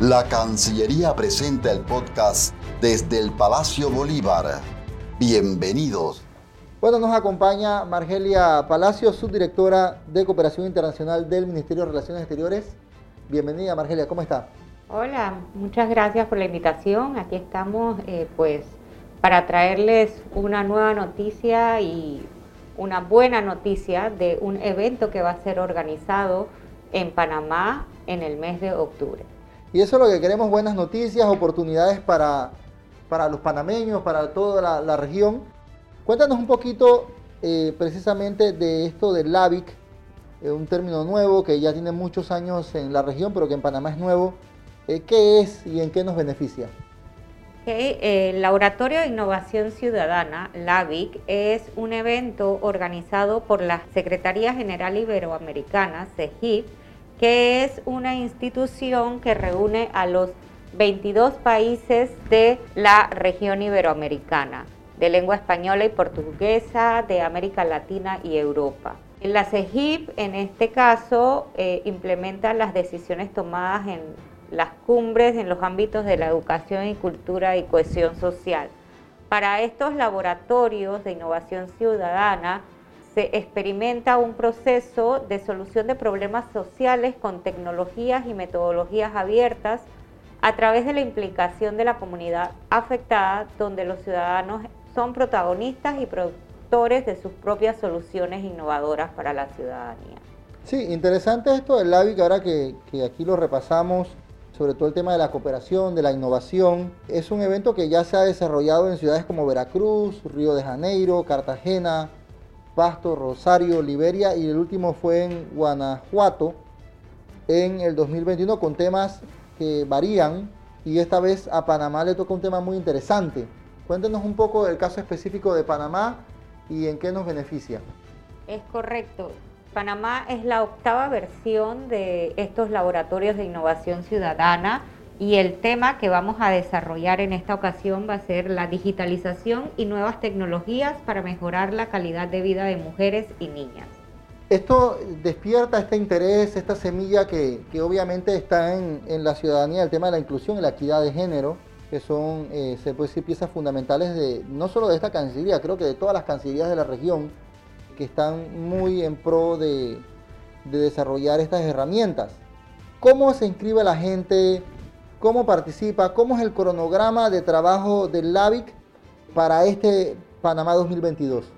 La Cancillería presenta el podcast desde el Palacio Bolívar. Bienvenidos. Bueno, nos acompaña Margelia Palacio, subdirectora de Cooperación Internacional del Ministerio de Relaciones Exteriores. Bienvenida, Margelia, ¿cómo está? Hola, muchas gracias por la invitación. Aquí estamos, eh, pues, para traerles una nueva noticia y una buena noticia de un evento que va a ser organizado en Panamá en el mes de octubre. Y eso es lo que queremos, buenas noticias, oportunidades para, para los panameños, para toda la, región. Cuéntanos un poquito eh, precisamente de esto del LAVIC, eh, un término nuevo que ya tiene muchos años en la región, pero que en Panamá es nuevo. Eh, ¿Qué es y en qué nos beneficia? el Laboratorio de Innovación Ciudadana, LAVIC, es un evento organizado por la Secretaría General Iberoamericana, CEGIP, que es una institución que reúne a los 22 países de la región iberoamericana, de lengua española y portuguesa, de América Latina y Europa. La CEGIP, en este caso, eh, implementa las decisiones tomadas en las cumbres en los ámbitos de la educación y cultura y cohesión social. Para estos laboratorios de innovación ciudadana, se experimenta un proceso de solución de problemas sociales con tecnologías y metodologías abiertas a través de la implicación de la comunidad afectada, donde los ciudadanos son protagonistas y productores de sus propias soluciones innovadoras para la ciudadanía. Sí, interesante esto del LAVIC, ahora que, que aquí lo repasamos, sobre todo el tema de la cooperación, de la innovación. Es un evento que ya se ha desarrollado en ciudades como Veracruz, Río de Janeiro, Cartagena, Pasto, Rosario, Liberia y el último fue en Guanajuato en el 2021 con temas que varían y esta vez a Panamá le toca un tema muy interesante. Cuéntenos un poco del caso específico de Panamá y en qué nos beneficia. Es correcto. Panamá es la octava versión de estos laboratorios de innovación ciudadana y el tema que vamos a desarrollar en esta ocasión va a ser la digitalización y nuevas tecnologías para mejorar la calidad de vida de mujeres y niñas. Esto despierta este interés, esta semilla que, obviamente está en, la ciudadanía, el tema de la inclusión y la equidad de género, que son, eh, se puede decir, piezas fundamentales de no solo de esta cancillería, creo que de todas las cancillerías de la región, que están muy en pro de, de desarrollar estas herramientas. ¿Cómo se inscribe la gente? Cómo participa, cómo es el cronograma de trabajo del LAVIC para este Panamá 2022.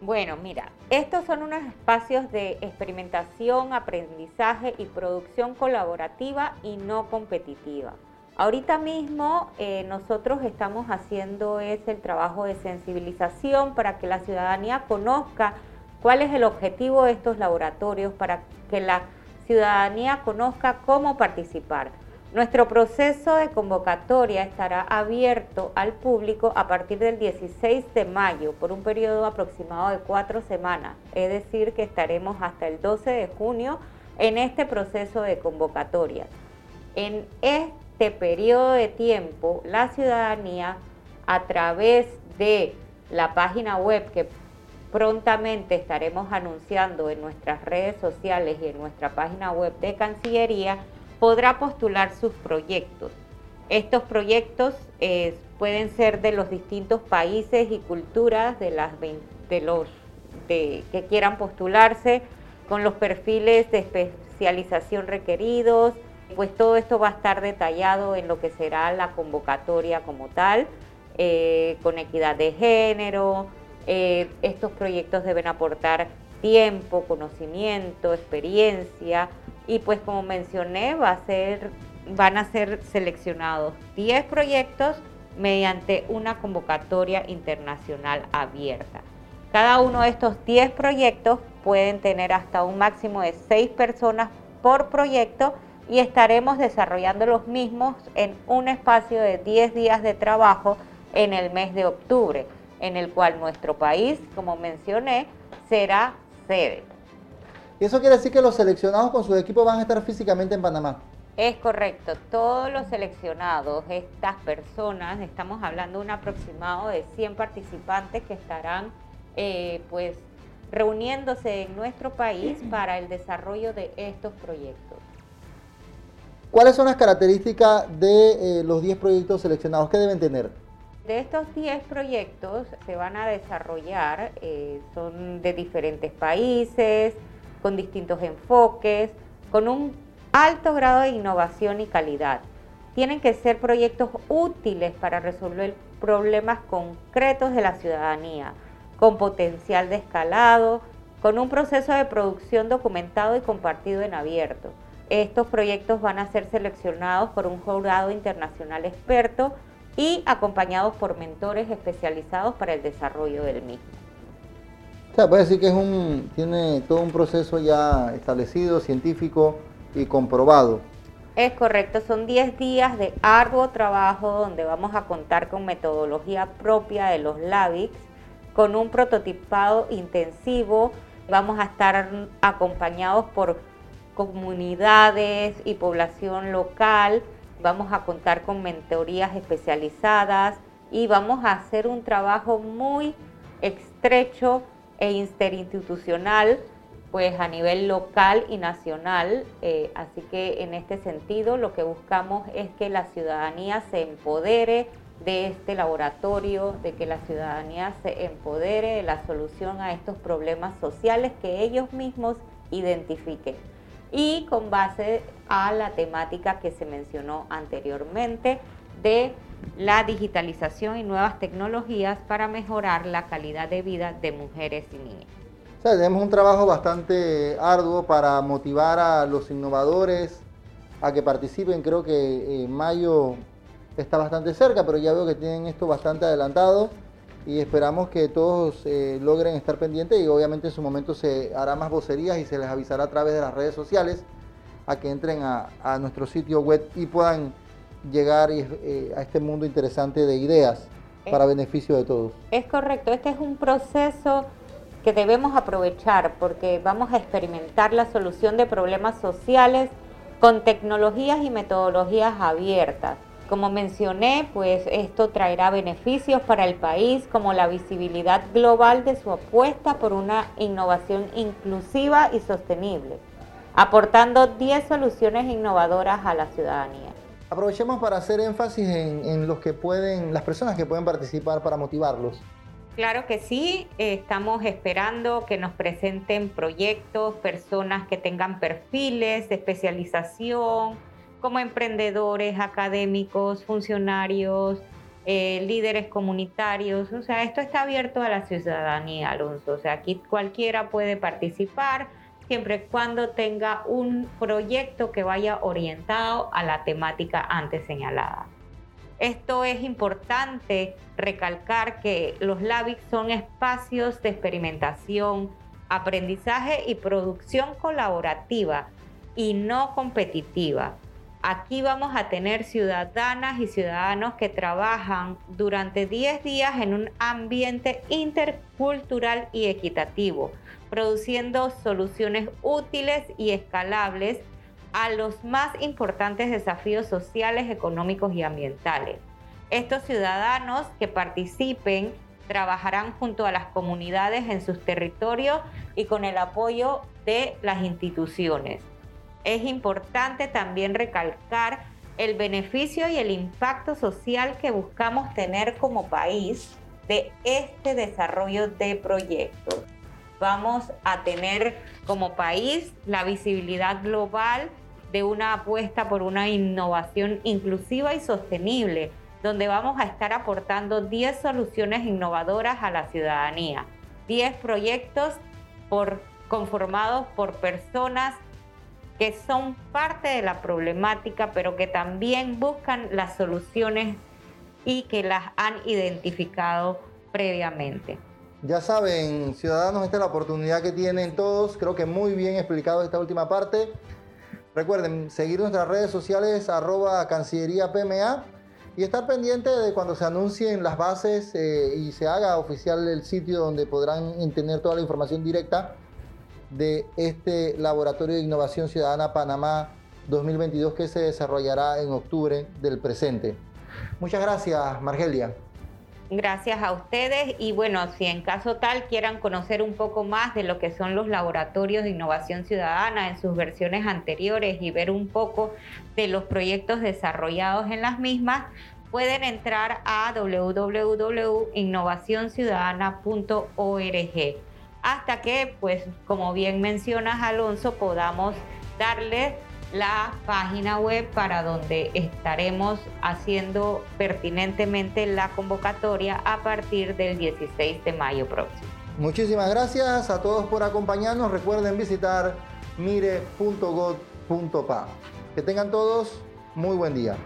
Bueno, mira, estos son unos espacios de experimentación, aprendizaje y producción colaborativa y no competitiva. Ahorita mismo eh, nosotros estamos haciendo ese el trabajo de sensibilización para que la ciudadanía conozca cuál es el objetivo de estos laboratorios, para que la ciudadanía conozca cómo participar. Nuestro proceso de convocatoria estará abierto al público a partir del 16 de mayo por un periodo aproximado de cuatro semanas, es decir, que estaremos hasta el 12 de junio en este proceso de convocatoria. En este periodo de tiempo, la ciudadanía, a través de la página web que prontamente estaremos anunciando en nuestras redes sociales y en nuestra página web de Cancillería, podrá postular sus proyectos. Estos proyectos eh, pueden ser de los distintos países y culturas de, los que quieran postularse, con los perfiles de especialización requeridos, pues todo esto va a estar detallado en lo que será la convocatoria como tal, eh, con equidad de género. Eh, estos proyectos deben aportar tiempo, conocimiento, experiencia, y pues como mencioné, va a ser, van a ser seleccionados 10 proyectos mediante una convocatoria internacional abierta. Cada uno de estos 10 proyectos pueden tener hasta un máximo de 6 personas por proyecto y estaremos desarrollando los mismos en un espacio de 10 días de trabajo en el mes de octubre, en el cual nuestro país, como mencioné, será sede. ¿Y eso quiere decir que los seleccionados con sus equipos van a estar físicamente en Panamá? Es correcto, todos los seleccionados, estas personas, estamos hablando de un aproximado de 100 participantes que estarán eh, pues reuniéndose en nuestro país para el desarrollo de estos proyectos. ¿Cuáles son las características de eh, los 10 proyectos seleccionados? ¿Qué deben tener? De estos 10 proyectos se van a desarrollar, eh, son de diferentes países, con distintos enfoques, con un alto grado de innovación y calidad. Tienen que ser proyectos útiles para resolver problemas concretos de la ciudadanía, con potencial de escalado, con un proceso de producción documentado y compartido en abierto. Estos proyectos van a ser seleccionados por un jurado internacional experto y acompañados por mentores especializados para el desarrollo del mismo. O sea, puede decir que es un, tiene todo un proceso ya establecido, científico y comprobado. Es correcto, son 10 días de arduo trabajo donde vamos a contar con metodología propia de los LAVIX, con un prototipado intensivo, vamos a estar acompañados por comunidades y población local vamos a contar con mentorías especializadas y vamos a hacer un trabajo muy estrecho e interinstitucional pues a nivel local y nacional. Eh, así que en este sentido lo que buscamos es que la ciudadanía se empodere de este laboratorio, de que la ciudadanía se empodere de la solución a estos problemas sociales que ellos mismos identifiquen y con base a la temática que se mencionó anteriormente de la digitalización y nuevas tecnologías para mejorar la calidad de vida de mujeres y niñas. tenemos un trabajo bastante arduo para motivar a los innovadores a que participen. Creo que en mayo está bastante cerca, pero ya veo que tienen esto bastante adelantado y esperamos que todos eh, logren estar pendientes y obviamente en su momento se hará más vocerías y se les avisará a través de las redes sociales a que entren a, nuestro sitio web y puedan llegar eh, a este mundo interesante de ideas para beneficio de todos. Es correcto, este es un proceso que debemos aprovechar porque vamos a experimentar la solución de problemas sociales con tecnologías y metodologías abiertas como mencioné, pues esto traerá beneficios para el país como la visibilidad global de su apuesta por una innovación inclusiva y sostenible, aportando 10 soluciones innovadoras a la ciudadanía. Aprovechemos para hacer énfasis en, los que pueden, las personas que pueden participar para motivarlos. Claro que sí, estamos esperando que nos presenten proyectos, personas que tengan perfiles de especialización, como emprendedores, académicos, funcionarios, eh, líderes comunitarios. O sea, esto está abierto a la ciudadanía, Alonso. O sea, aquí cualquiera puede participar siempre y cuando tenga un proyecto que vaya orientado a la temática antes señalada. Esto es importante recalcar que los LABIC son espacios de experimentación, aprendizaje y producción colaborativa y no competitiva. Aquí vamos a tener ciudadanas y ciudadanos que trabajan durante 10 días en un ambiente intercultural y equitativo, produciendo soluciones útiles y escalables a los más importantes desafíos sociales, económicos y ambientales. Estos ciudadanos que participen trabajarán junto a las comunidades en sus territorios y con el apoyo de las instituciones es importante también recalcar el beneficio y el impacto social que buscamos tener como país de este desarrollo de proyectos. Vamos a tener como país la visibilidad global de una apuesta por una innovación inclusiva y sostenible, donde vamos a estar aportando 10 soluciones innovadoras a la ciudadanía, 10 proyectos por, conformados por personas que son parte de la problemática, pero que también buscan las soluciones y que las han identificado previamente. Ya saben, ciudadanos, esta es la oportunidad que tienen todos. Creo que muy bien explicado esta última parte. Recuerden seguir nuestras redes sociales arroba Cancillería PMA y estar pendiente de cuando se anuncien las bases eh, y se haga oficial el sitio donde podrán tener toda la información directa de este Laboratorio de Innovación Ciudadana Panamá 2022 que se desarrollará en octubre del presente. Muchas gracias, Margelia. Gracias a ustedes y bueno, si en caso tal quieran conocer un poco más de lo que son los laboratorios de innovación ciudadana en sus versiones anteriores y ver un poco de los proyectos desarrollados en las mismas, pueden entrar a www.innovacionciudadana.org hasta que, pues, como bien mencionas, Alonso, podamos darle la página web para donde estaremos haciendo pertinentemente la convocatoria a partir del 16 de mayo próximo. Muchísimas gracias a todos por acompañarnos. Recuerden visitar mire.gov.pa. Que tengan todos muy buen día.